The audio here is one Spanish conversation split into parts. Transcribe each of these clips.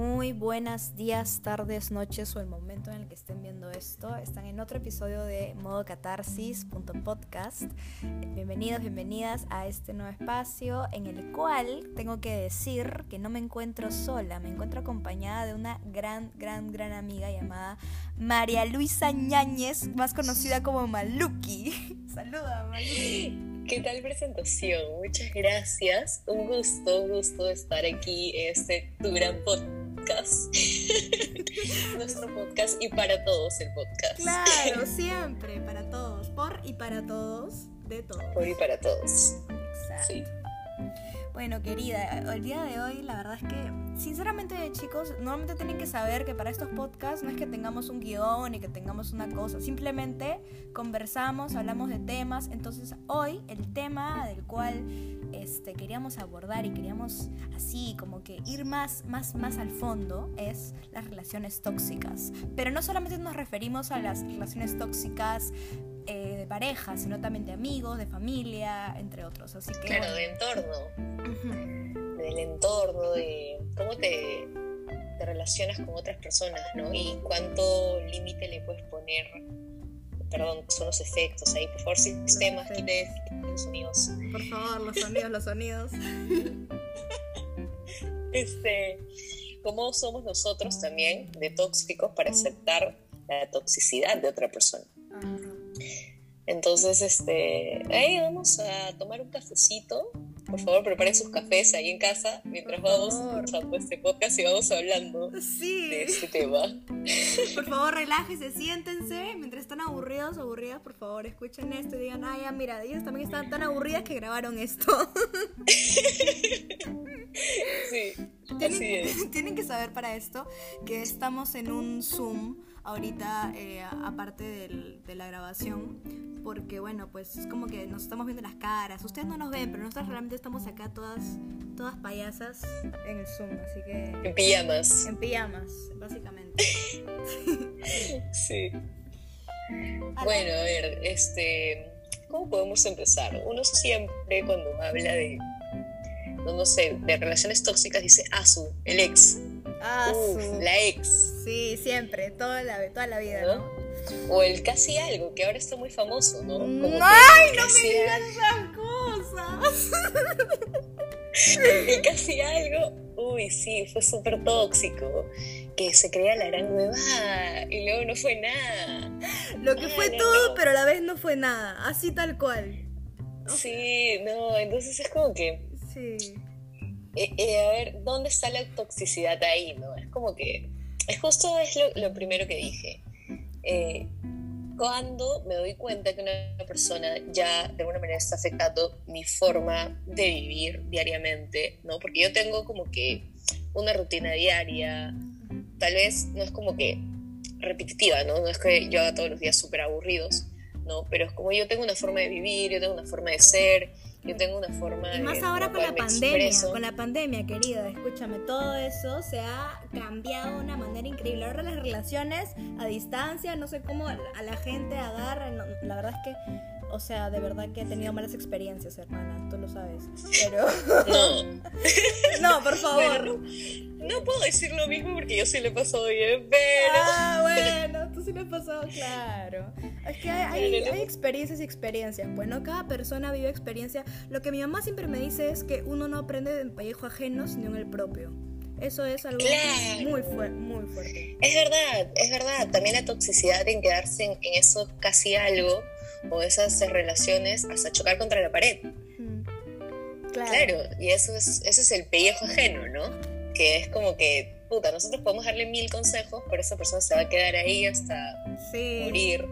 Muy buenas días, tardes, noches o el momento en el que estén viendo esto. Están en otro episodio de Modo Catarsis.podcast. Bienvenidos, bienvenidas a este nuevo espacio en el cual tengo que decir que no me encuentro sola, me encuentro acompañada de una gran, gran, gran amiga llamada María Luisa Ñáñez, más conocida como Maluki. Saluda, Maluki. ¿Qué tal presentación? Muchas gracias. Un gusto, un gusto estar aquí en este tu gran podcast. Nuestro podcast y para todos el podcast. Claro, siempre, para todos. Por y para todos, de todos. Por y para todos. Exacto. Sí. Bueno, querida, el día de hoy la verdad es que, sinceramente chicos, normalmente tienen que saber que para estos podcasts no es que tengamos un guion y que tengamos una cosa, simplemente conversamos, hablamos de temas, entonces hoy el tema del cual este, queríamos abordar y queríamos así como que ir más, más, más al fondo es las relaciones tóxicas. Pero no solamente nos referimos a las relaciones tóxicas eh, de pareja, sino también de amigos, de familia, entre otros. Así que, claro, de entorno. Del entorno, de cómo te, te relacionas con otras personas, ¿no? Y cuánto límite le puedes poner perdón, son los efectos ahí, por favor, sistemas, quite, los sonidos. Por favor, los sonidos, los sonidos. Este, cómo somos nosotros también de tóxicos para aceptar la toxicidad de otra persona. Entonces, este, ahí vamos a tomar un cafecito. Por favor, preparen sus cafés ahí en casa mientras vamos escuchando este podcast y vamos hablando de este tema. Por favor, relájense, siéntense. Mientras están aburridos o aburridas, por favor, escuchen esto y digan, ay, ya, mira, ellos también están tan aburridas que grabaron esto. Sí, tienen, así es. tienen que saber para esto que estamos en un Zoom ahorita, eh, aparte del, de la grabación, porque bueno, pues es como que nos estamos viendo las caras. Ustedes no nos ven, pero nosotros realmente estamos acá todas, todas payasas en el Zoom, así que... En pijamas. En pijamas, básicamente. sí. Bueno, a ver, este... ¿Cómo podemos empezar? Uno siempre cuando habla de, no, sé, de relaciones tóxicas dice, ah, su, el ex. Ah, la ex. Sí, siempre, toda la, toda la vida, ¿no? O el casi algo, que ahora está muy famoso, ¿no? ¡Ay, no me digas esas cosas! el casi algo, uy, sí, fue súper tóxico. Que se creía la gran huevada y luego no fue nada. Lo que fue todo, pero a la vez no fue nada. Así tal cual. Sí, no, entonces es como que. Sí. Eh, eh, a ver, ¿dónde está la toxicidad ahí, no? Es como que. Es justo es lo primero que dije eh, cuando me doy cuenta que una persona ya de alguna manera está afectando mi forma de vivir diariamente, ¿no? Porque yo tengo como que una rutina diaria, tal vez no es como que repetitiva, ¿no? No es que yo haga todos los días súper aburridos, ¿no? Pero es como yo tengo una forma de vivir, yo tengo una forma de ser, yo tengo una forma y más ahora con la pandemia, con la pandemia, querida, escúchame, todo eso se ha cambiado de una manera increíble. Ahora las relaciones a distancia, no sé cómo a la gente agarra, la verdad es que o sea, de verdad que he tenido malas experiencias, hermana, tú lo sabes. Pero. No. no, por favor. no puedo decir lo mismo porque yo sí le he pasado bien, pero. Ah, bueno, tú sí le has pasado, claro. Es que hay, hay, experiencias y experiencias. Bueno, cada persona vive experiencia. Lo que mi mamá siempre me dice es que uno no aprende de pellejo ajeno, sino en el propio. Eso es algo muy, muy fuerte. Es verdad, es verdad. También la toxicidad en quedarse en eso casi algo o esas relaciones hasta chocar contra la pared. Claro. y eso es, ese es el pellejo ajeno, ¿no? Que es como que, puta, nosotros podemos darle mil consejos, pero esa persona se va a quedar ahí hasta morir.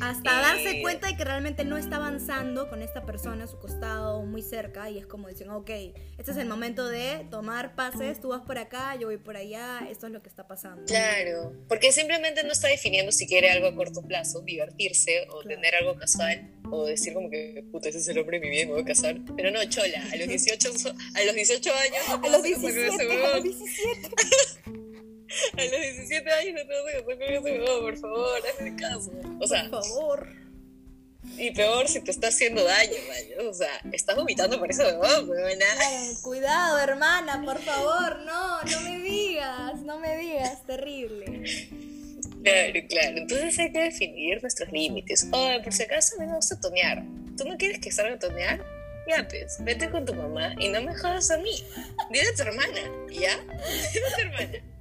Hasta darse cuenta de que realmente no está avanzando con esta persona a su costado, muy cerca, y es como dicen, ok, este es el momento de tomar pases, tú vas por acá, yo voy por allá, esto es lo que está pasando. Claro, porque simplemente no está definiendo si quiere algo a corto plazo, divertirse o tener algo casual, o decir como que, puta, ese es el hombre de mi vida, me voy a casar. Pero no, chola, a los 18, a los 18 años... a los 17, a los 17. a los 17 años no te vas a casar con ese por favor, hazme caso. O sea, por favor. Y peor si te está haciendo daño, O sea, estás vomitando por eso, ¿no? cuidado, hermana, por favor, no, no me digas, no me digas, terrible. Claro, claro. Entonces hay que definir nuestros límites. Oh, por si acaso a mí me gusta tonear. ¿Tú no quieres que salga a tonear? Ya, pues, vete con tu mamá y no me jodas a mí. Dile a tu hermana, ¿ya? Dile a tu hermana.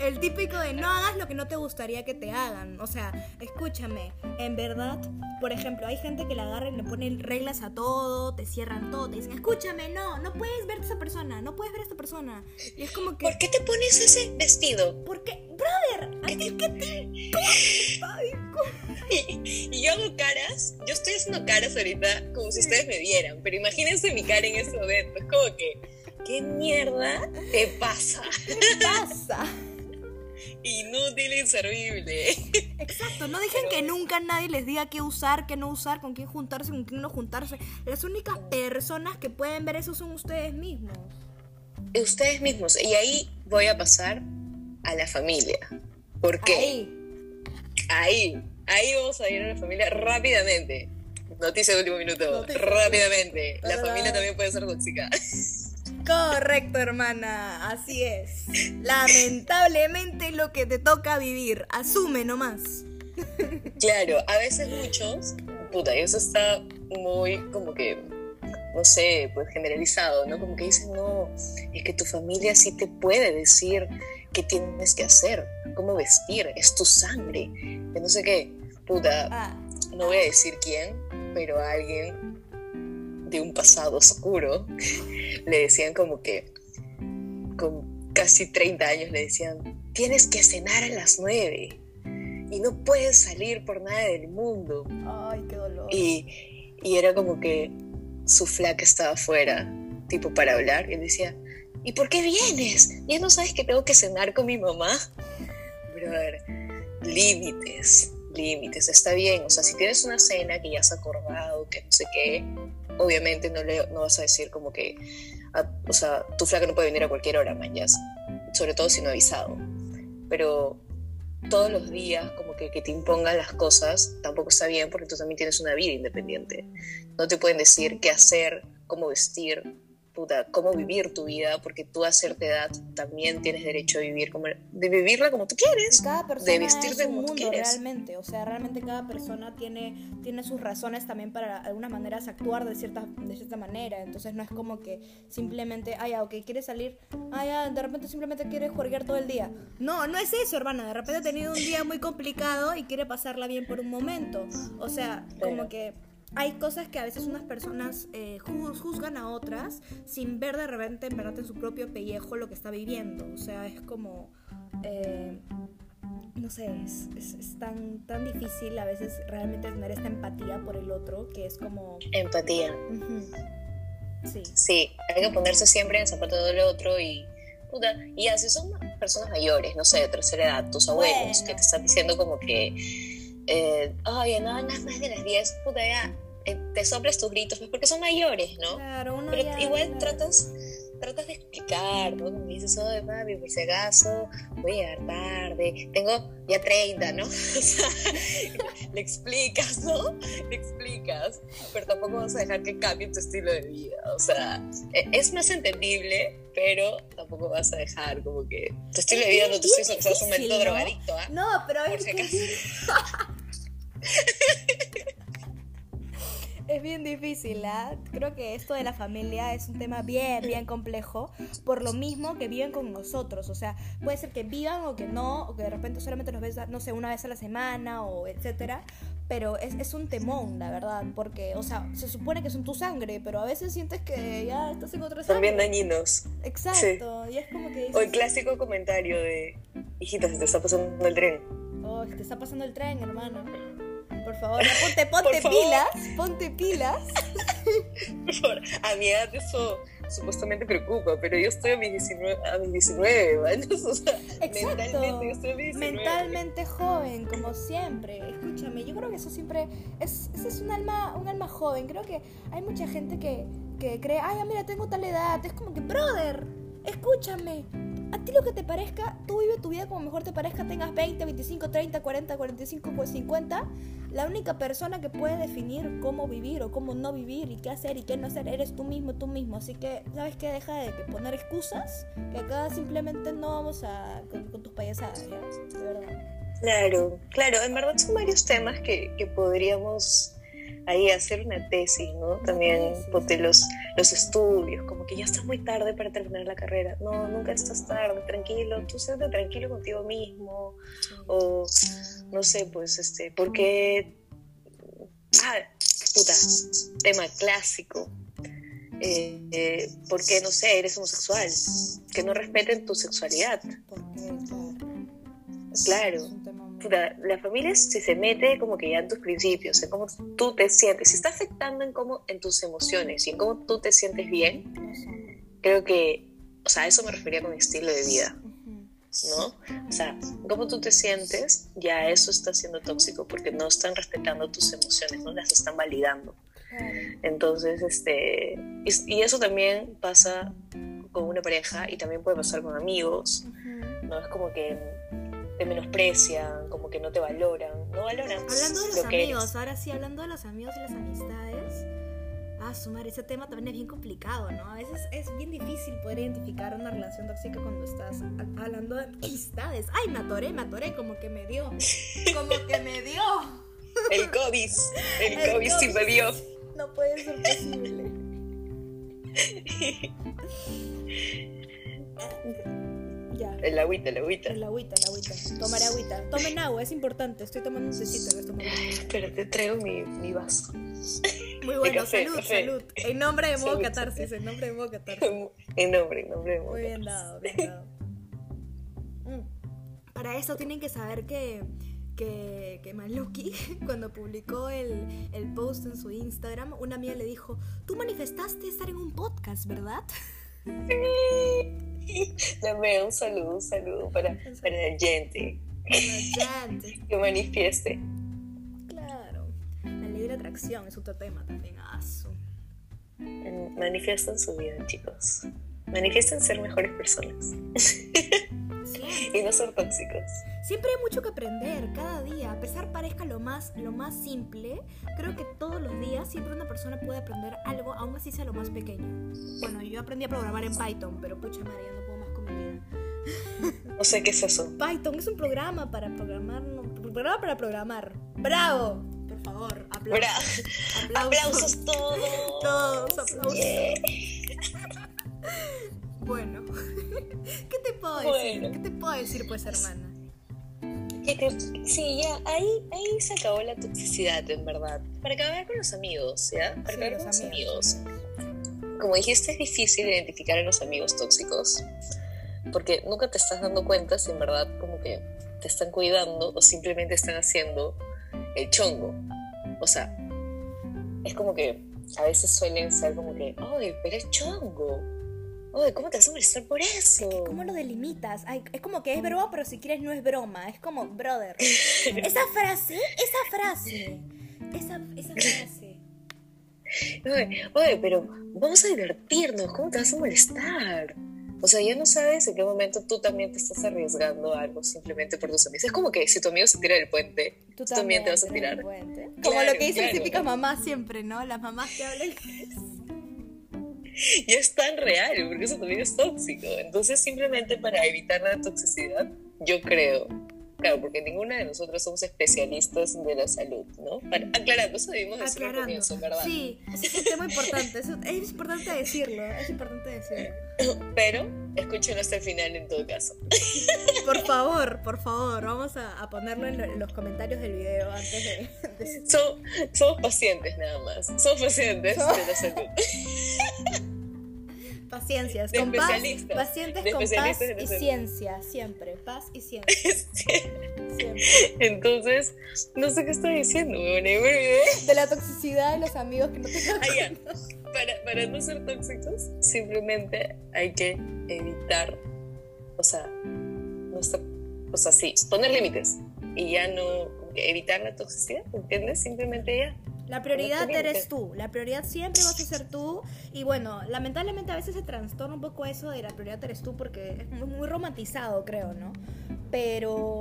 El típico de no hagas lo que no te gustaría que te hagan. O sea, escúchame, en verdad, por ejemplo, hay gente que le agarra y le ponen reglas a todo, te cierran todo, te dicen, escúchame, no, no puedes ver a esa persona, no puedes ver a esta persona. Y es como que... ¿Por qué te pones ese vestido? Porque, brother, ¿a ti qué te... y, y yo hago caras, yo estoy haciendo caras ahorita como si ustedes me vieran, pero imagínense mi cara en ese momento, es como que ¿qué mierda te pasa? ¿Qué pasa? Inútil, inservible. Exacto, no dejen que nunca nadie les diga qué usar, qué no usar, con quién juntarse, con quién no juntarse. Las únicas personas que pueden ver eso son ustedes mismos. Ustedes mismos. Y ahí voy a pasar a la familia. ¿Por qué? Ahí. Ahí. Ahí vamos a ir a la familia rápidamente. Noticia de último minuto. Rápidamente. La familia también puede ser tóxica. Correcto, hermana, así es. Lamentablemente lo que te toca vivir, asume nomás. Claro, a veces muchos, puta, y eso está muy como que, no sé, pues generalizado, ¿no? Como que dicen, no, es que tu familia sí te puede decir qué tienes que hacer, cómo vestir, es tu sangre, que no sé qué, puta, ah. no voy a decir quién, pero alguien de un pasado oscuro, le decían como que, con casi 30 años, le decían, tienes que cenar a las 9 y no puedes salir por nada del mundo. Ay, qué dolor. Y, y era como que su flaca estaba afuera, tipo para hablar, y él decía, ¿y por qué vienes? ¿Ya no sabes que tengo que cenar con mi mamá? ver límites, límites, está bien. O sea, si tienes una cena que ya has acordado, que no sé qué, obviamente no, le, no vas a decir como que, o sea, tu flaca no puede venir a cualquier hora, mañas, sobre todo si no avisado. Pero todos los días como que, que te impongan las cosas tampoco está bien porque tú también tienes una vida independiente. No te pueden decir qué hacer, cómo vestir, puta, cómo vivir tu vida, porque tú a cierta edad también tienes derecho a vivir como, de vivirla como tú quieres, cada persona de vestirte es un como mundo, realmente, o sea, realmente cada persona tiene, tiene sus razones también para algunas maneras actuar de cierta, de cierta manera, entonces no es como que simplemente, ah, ya, ok, quieres salir, ah, ya, de repente simplemente quieres jugar todo el día. No, no es eso, hermana, de repente ha tenido un día muy complicado y quiere pasarla bien por un momento, o sea, como que hay cosas que a veces unas personas eh, juzgan a otras sin ver de repente en verdad en su propio pellejo lo que está viviendo. O sea, es como... Eh, no sé, es, tan, tan difícil a veces realmente tener esta empatía por el otro que es como... Empatía. Sí. Sí, hay que ponerse siempre en el zapato del otro y... Puta, y así son personas mayores, no sé, de tercera edad, tus abuelos, que te están diciendo como que... Eh, Ay, no, nada más de las 10, puta, ya, te soplas tus gritos, pues porque son mayores, ¿no? Claro, uno Pero igual tratas, tratas de explicar, ¿no? Como dices, oh, papi, por si acaso, voy a llegar tarde, tengo ya 30, ¿no? O sea, le explicas, ¿no? Le explicas, pero tampoco vas a dejar que cambie tu estilo de vida, o sea, e, es más entendible, pero tampoco vas a dejar como que tu estilo de vida no te estoy que un momento drogadicto, ¿ah? No, pero es que... Es bien difícil, ¿ah? Creo que esto de la familia es un tema bien, bien complejo, por lo mismo que viven con nosotros. O sea, puede ser que vivan o que no, o que de repente solamente los ves, no sé, una vez a la semana o etcétera. Pero es, es un temón, la verdad, porque, o sea, se supone que son tu sangre, pero a veces sientes que ya estás en otra sangre. Bien dañinos. Exacto, y es como que... o el clásico comentario de, hijita, se te está pasando el tren. Oh, se te está pasando el tren, hermano. Por favor, ponte, ponte pilas, ponte pilas. Por favor, a mi edad eso supuestamente preocupa, pero yo estoy a mis 19, a mis 19 años, o sea, mentalmente yo estoy a mis 19. Mentalmente joven, como siempre. Escúchame, yo creo que eso siempre es, es un alma, un alma joven. Creo que hay mucha gente que, que cree, ay, mira, tengo tal edad. Es como que, brother, escúchame, a ti lo que te parezca, tú vive tu vida como mejor te parezca, tengas 20, 25, 30, 40, 45, 50. La única persona que puede definir cómo vivir o cómo no vivir y qué hacer y qué no hacer eres tú mismo, tú mismo. Así que, ¿sabes qué? Deja de poner excusas, que acá simplemente no vamos a con, tus payasadas, ¿ya? De verdad. Claro, claro, en verdad son varios temas que, que podríamos ahí hacer una tesis, ¿no? También ponte los, los estudios, como que ya estás muy tarde para terminar la carrera. No, nunca estás tarde, tranquilo, tú siéntate tranquilo contigo mismo. O, no sé, pues, este, porque... Ah, puta, tema clásico. Eh, eh, porque, no sé, eres homosexual. Que no respeten tu sexualidad. Claro la familia si se mete como que ya en tus principios, en cómo tú te sientes, si está afectando en cómo, en tus emociones y en cómo tú te sientes bien, creo que, o sea, eso me refería con estilo de vida, ¿no? O sea, cómo tú te sientes, ya eso está siendo tóxico porque no están respetando tus emociones, no las están validando. Entonces, este, y, eso también pasa con una pareja y también puede pasar con amigos, ¿no? Es como que te menosprecian, como que no te valoran, no valoran. Hablando de los amigos, ahora sí, hablando de los amigos y las amistades, ah, sumar, ese tema también es bien complicado, ¿no? A veces es bien difícil poder identificar una relación tóxica cuando estás hablando de amistades. Ay, me atoré, me atoré, como que me dio, como que me dio. El COVID, el, COVID, sí me dio. No puede ser posible. El agüita, el agüita. El agüita, el agüita. Tomar agüita. Tomen agua, es importante. Estoy tomando un cecito Pero te traigo mi, mi vaso. Muy bueno, salud, salud. En nombre de Modo Catarsis, en nombre de Modo Catarsis. En nombre, en nombre de Modo Muy bien dado, bien dado. Mm. Para eso tienen que saber que que, que Maluki, cuando publicó el, el, post en su Instagram, una amiga le dijo, tú manifestaste estar en un podcast, ¿verdad? Sí. Dame un saludo, un saludo para, para la gente. que manifieste. Claro. La ley de atracción es otro tema también. Aso. Manifiestan su vida, chicos. Manifiesten ser mejores personas. y no ser tóxicos. Siempre hay mucho que aprender, cada día. A pesar parezca lo más, lo más simple, creo que todos los días siempre una persona puede aprender algo, aún así sea lo más pequeño. Bueno, yo aprendí a programar en Python, pero pucha María, no puedo más con mi vida. No sé qué es eso. Python es un programa para programar, programa para programar. ¡Bravo! Por favor, aplausos. Aplausos, todos. Todos, aplausos. Bueno, ¿qué te puedo decir? ¿Qué te puedo decir, pues, hermana? sí, ya, ahí, ahí se acabó la toxicidad, en verdad. Para acabar con los amigos, ¿ya? Para acabar con los amigos. Como dijiste, es difícil identificar a los amigos tóxicos, porque nunca te estás dando cuenta si en verdad como que te están cuidando o simplemente están haciendo el chongo. O sea, es como que a veces suelen ser como que, ¡ay, pero es chongo! ¿Cómo te vas a molestar por eso? ¿Cómo lo delimitas? es como que es broma, pero si quieres no es broma. Es como, brother. esa frase, esa frase, esa, esa frase. Oye, pero vamos a divertirnos, ¿cómo te vas a molestar? O sea, ya no sabes en qué momento tú también te estás arriesgando algo simplemente por tus amigos. Es como que si tu amigo se tira del puente, tú, también, te vas a tirar. Como lo que dicen típicas mamás siempre, ¿no? Las mamás que hablan y es tan real, porque eso también es tóxico. Entonces, simplemente para evitar la toxicidad, yo creo, claro, porque ninguna de nosotros somos especialistas de la salud, ¿no? Para, aclarando, eso debimos decirlo al comienzo, ¿verdad? Sí, es un tema importante, es importante decirlo, es importante decirlo. Pero escúchenlo hasta el final en todo caso. Por favor, por favor, vamos a, ponerlo en, los comentarios del video antes de... somos pacientes nada más, somos pacientes de la salud. Paciencias, con paz, pacientes con paz y ciencia, siempre, paz y ciencia. siempre. Entonces, no sé qué estoy diciendo, De la toxicidad de los amigos que no te ah, para, para no ser tóxicos, simplemente hay que evitar, o sea, no o sea, sí, poner límites y ya no evitar la toxicidad, ¿entiendes? Simplemente ya La prioridad eres tú, la prioridad siempre vas a ser tú y bueno, lamentablemente a veces se trastorna un poco eso de la prioridad eres tú porque es muy, muy romantizado creo, ¿no? Pero...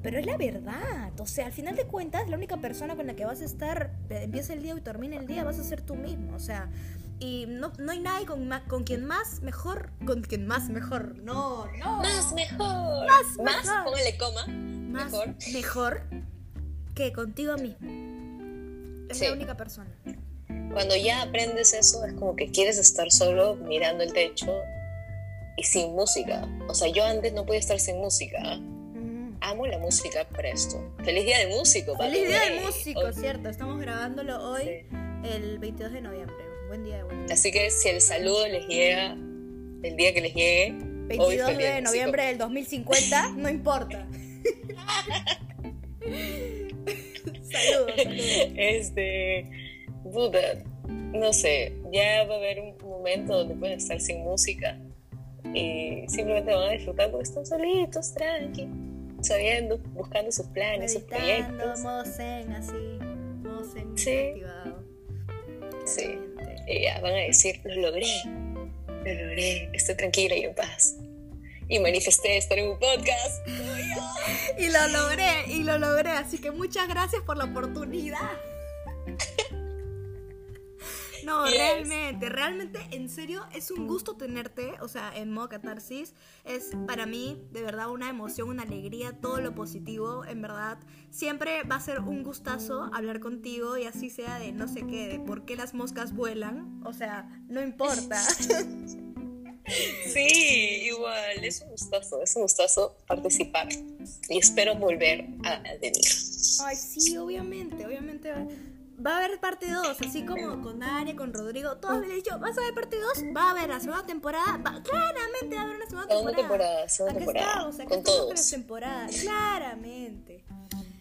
Pero es la verdad, o sea, al final de cuentas la única persona con la que vas a estar, eh, empieza el día y termina el día, vas a ser tú mismo, o sea, y no, no hay nadie con, con quien más mejor, con quien más mejor, no, no, Más mejor. Más Más, mejor. póngale coma. más mejor. mejor que contigo mismo. Es Sí. la única persona. Cuando ya aprendes eso, es como que quieres estar solo mirando el techo y sin música. O sea, yo antes no podía estar sin música. Amo la música para esto. Feliz día del músico. Feliz día Ey, músico, hoy- cierto. Estamos grabándolo hoy, Sí. el 22 de noviembre. Buen día, buen día. Así que si el saludo les llega el día que les llegue, 22 feliz día de noviembre del 2050, no importa. saludos, saludos. este, puta, no sé, ya va a haber un momento donde pueden estar sin música y simplemente van a disfrutar porque están solitos, tranqui, sabiendo, buscando sus planes, sus proyectos. modo zen, así. Modo zen Sí. activado. Sí. Y ya van a decir, lo logré, lo logré, estoy tranquila y en paz. Y manifesté estar en un podcast. Y lo logré, y lo logré. Así que muchas gracias por la oportunidad. No, Yes. realmente, realmente, en serio, es un gusto tenerte, o sea, en modo catarsis. Es para mí, de verdad, una emoción, una alegría, todo lo positivo, en verdad. Siempre va a ser un gustazo hablar contigo y así sea de no sé qué, de por qué las moscas vuelan. O sea, no importa. Sí, igual, es un gustazo, es un gustazo participar. Y espero volver a, venir. Ay, sí, obviamente, obviamente va, a haber parte 2, así como con Daria, con Rodrigo, todos me han dicho, ¿vas a ver parte 2? Va a haber la segunda temporada, va- claramente va a haber una segunda Segunda temporada. temporada, segunda Acá temporada, estamos, acá con todos. temporada, claramente.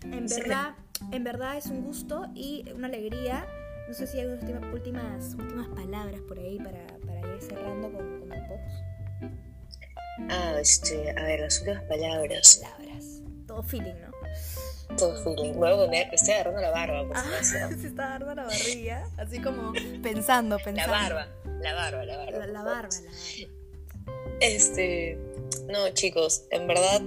En verdad, en verdad es un gusto y una alegría. No sé si hay unas últimas, últimas palabras por ahí para, para ir cerrando con, con el podcast. Ah, este, a ver, las últimas palabras. Palabras. Todo feeling, ¿no? Todo feeling. Me voy a poner, estoy agarrando la barba, por Ah, se está dando la barriga, así como pensando, pensando. La barba, la barba, la barba. La, la barba, la barba. Este, no, chicos, en verdad,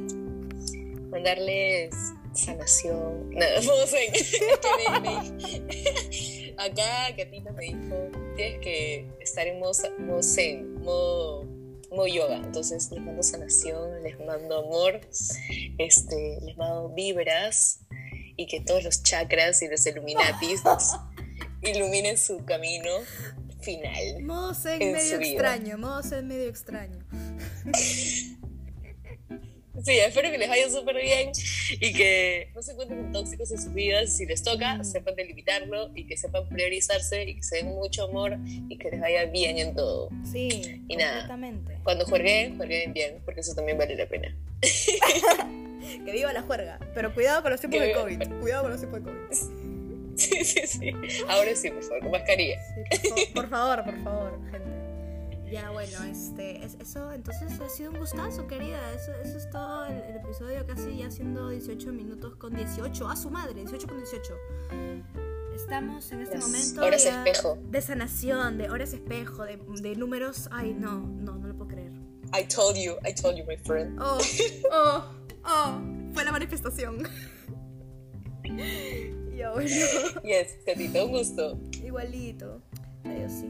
mandarles sanación. No, no sé. Que me- me- acá Katina me dijo, que estar en modo, modo zen, modo, modo yoga. Entonces les mando sanación, les mando amor, este, les mando vibras y que todos los chakras y los illuminatis iluminen su camino final. Modo zen En medio extraño, modo zen medio extraño. Sí, espero que les vaya súper bien y que no se encuentren con tóxicos en sus vidas. Si les toca, sepan delimitarlo y que sepan priorizarse y que se den mucho amor y que les vaya bien en todo. Sí, Y nada. Cuando jueguen, jueguen bien, porque eso también vale la pena. Que viva la juerga. Pero cuidado con los tiempos Que de viva- COVID. Cuidado con los tiempos de COVID. Sí, sí, sí. Ahora sí, por favor, con mascarilla. Sí, por, por favor, por favor, gente. Ya, bueno, este, es- eso, entonces ha sido un gustazo, querida. Eso, eso es todo el, el episodio, casi ya siendo 18 minutos con 18. A su madre, 18 con 18. Estamos en este Las momento horas ya espejo. de sanación, de horas espejo, de, de números. Ay, no, no, no lo puedo creer. I told you, I told you, my friend. Oh, oh, oh, fue la manifestación. ya, bueno, Yes, Katita, un gusto. igualito. Adiós, sí,